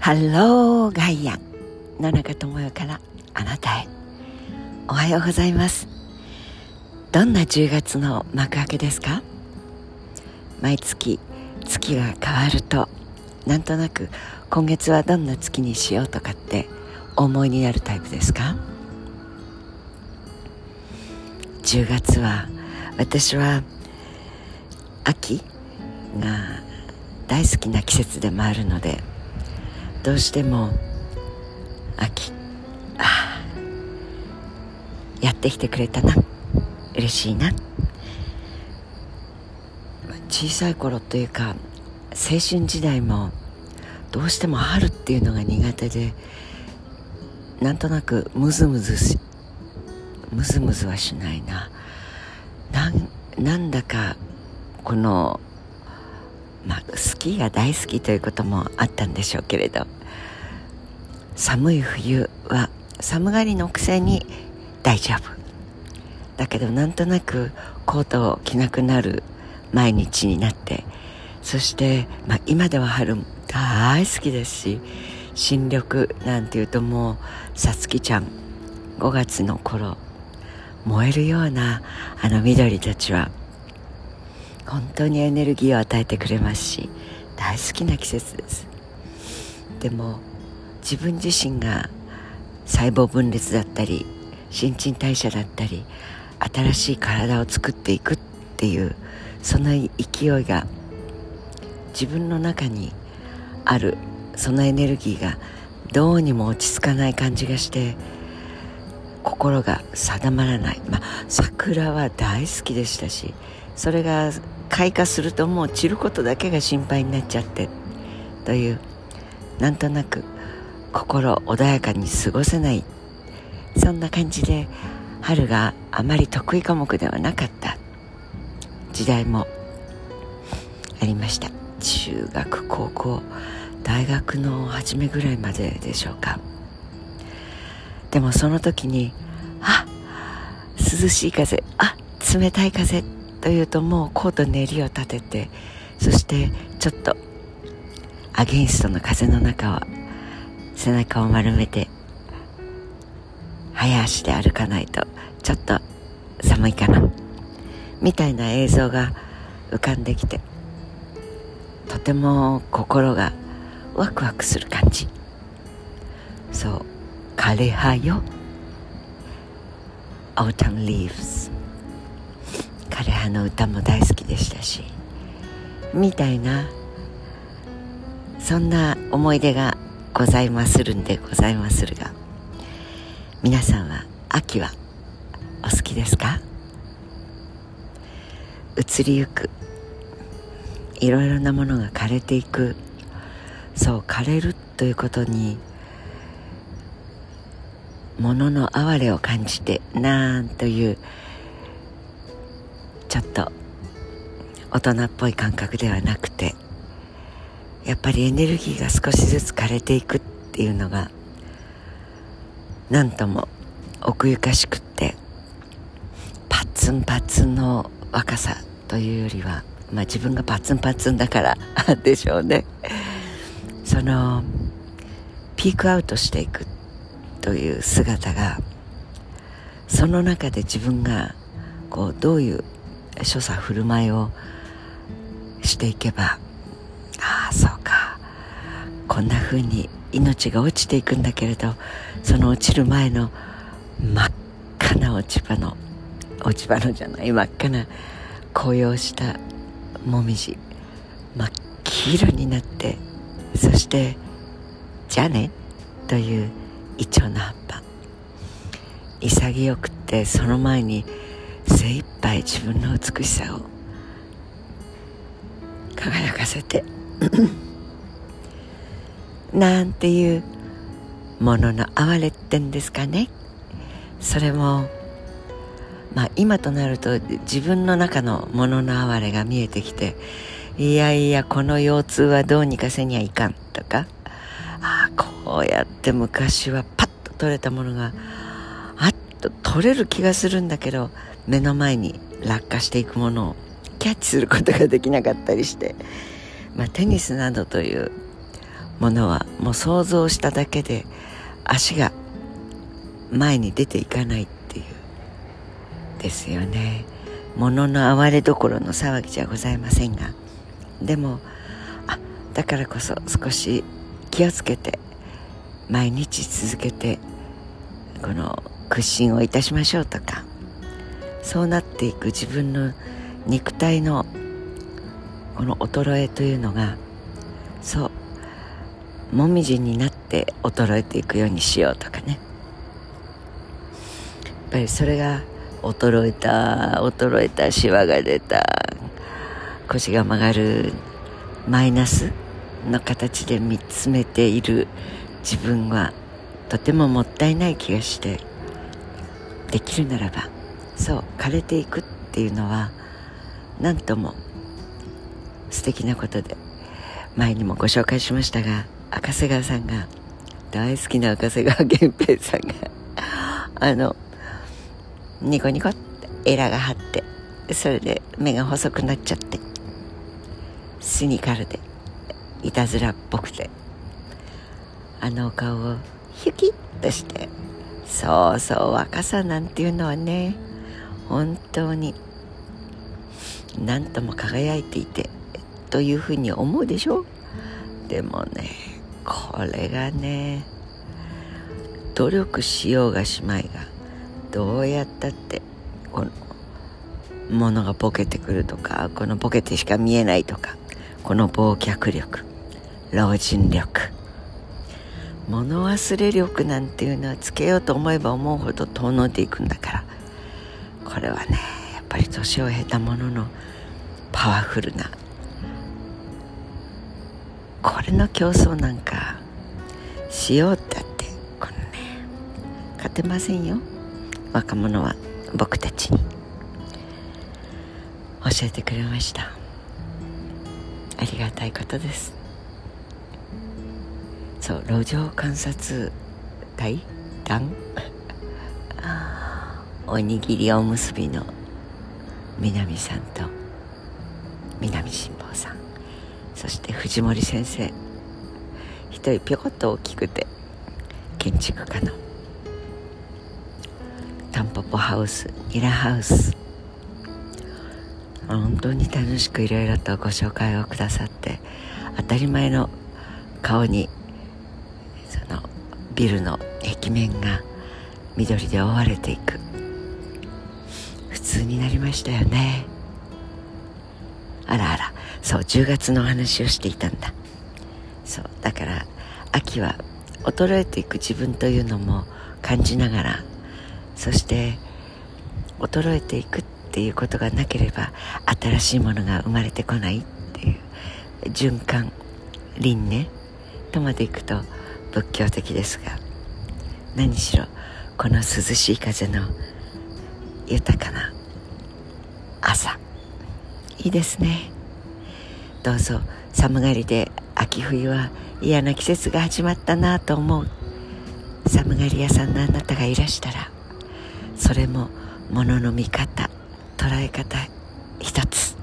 ハローガイア野中智代からあなたへ。おはようございます。どんな10月の幕開けですか？毎月月が変わるとなんとなく今月はどんな月にしようとかって思いになるタイプですか？10月は私は秋が大好きな季節でもあるのでどうしても秋あやってきてくれたな。嬉しいな。小さい頃というか青春時代もどうしても春っていうのが苦手でなんとなくムズムズしムズムズはしないな。なんなんだかこのまあ、スキーが大好きということもあったんでしょうけれど。寒い冬は寒がりのくせに大丈夫。だけどなんとなくコートを着なくなる毎日になってそして、まあ、今では春大好きですし新緑なんていうともうさつきちゃん5月の頃燃えるようなあの緑たちは本当にエネルギーを与えてくれますし大好きな季節です。でも自分自身が細胞分裂だったり新陳代謝だったり新しい体を作っていくっていうその勢いが自分の中にあるそのエネルギーがどうにも落ち着かない感じがして心が定まらない、まあ、桜は大好きでしたしそれが開花するともう散ることだけが心配になっちゃってというなんとなく心穏やかに過ごせない。そんな感じで春があまり得意科目ではなかった。時代もありました。中学高校大学の初めぐらいまででしょうか。でもその時にあ涼しい風あ冷たい風というともうコートに襟を立ててそしてちょっとアゲインストの風の中は背中を丸めて早足で歩かないとちょっと寒いかなみたいな映像が浮かんできてとても心がワクワクする感じ。そう枯葉よ。Autumn Leaves 枯葉の歌も大好きでしたしみたいなそんな思い出がございまするんでございまするが皆さんは秋はお好きですか？移りゆくいろいろなものが枯れていく。そう枯れるということに物の哀れを感じてなんというちょっと大人っぽい感覚ではなくてやっぱりエネルギーが少しずつ枯れていくっていうのが何とも奥ゆかしくってパツンパツンの若さというよりは、まあ、自分がパツンパツンだから でしょうね。そのピークアウトしていくという姿がその中で自分がこうどういう所作振る舞いをしていけばああそうこんな風に命が落ちていくんだけれどその落ちる前の真っ赤な落ち葉の落ち葉のじゃない真っ赤な紅葉したもみじ真っ黄色になってそしてじゃね？というイチョウの葉っぱ。潔くってその前に精一杯自分の美しさを輝かせて。なんていうものの哀れってんですかね。それもまあ今となると自分の中のものの哀れが見えてきていやいやこの腰痛はどうにかせにはいかんとかああこうやって昔はパッと取れたものがあっと取れる気がするんだけど目の前に落下していくものをキャッチすることができなかったりして、まあ、テニスなどというものはもう想像しただけで足が前に出ていかないっていうですよね。物の哀れどころの騒ぎじゃございませんが。でもあだからこそ少し気をつけて毎日続けてこの屈伸をいたしましょうとかそうなっていく自分の肉体のこの衰えというのがそうもみじになって衰えていくようにしようとかね。やっぱりそれが衰えた衰えたシワが出た腰が曲がるマイナスの形で見つめている自分はとてももったいない気がしてできるならばそう枯れていくっていうのは何とも素敵なことで前にもご紹介しましたが赤瀬川さんが大好きな赤瀬川源平さんがあのニコニコってエラが張ってそれで目が細くなっちゃってシニカルでいたずらっぽくてあのお顔をヒュキッとしてそうそう若さなんていうのはね本当に何とも輝いていてというふうに思うでしょ？でもねこれがね努力しようがしまいがどうやったってこのものがボケてくるとかこのボケてしか見えないとかこの忘却力老人力。物忘れ力なんていうのはつけようと思えば思うほど遠のいていくんだから。これはねやっぱり年を経たもののパワフルなこれの競争なんかしようったってこのね勝てませんよ。若者は僕たちに。教えてくれました。ありがたいことです。そう路上観察隊？団？おにぎりおむすびの南さんと南辛坊さん。そして藤森先生。一人ぴょこっと大きくて建築家の。タンポポハウスニラハウス。本当に楽しくいろいろとご紹介をくださって当たり前の顔にそのビルの壁面が緑で覆われていく。普通になりましたよね。そう10月の話をしていたんだ。そうだから秋は衰えていく自分というのも感じながらそして衰えていくっていうことがなければ新しいものが生まれてこないっていう循環輪廻とまでいくと仏教的ですが何しろこの涼しい風の豊かな朝。いいですね。どうぞ。寒がりで秋冬は嫌な季節が始まったなと思う。寒がり屋さんのあなたがいらしたらそれもものの見方捉え方一つ。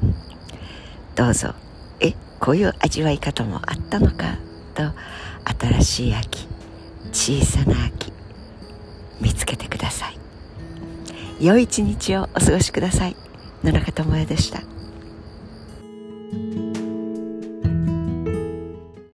どうぞ。えこういう味わい方もあったのか？と新しい秋小さな秋見つけてください。良い一日をお過ごしください。野中智也でした。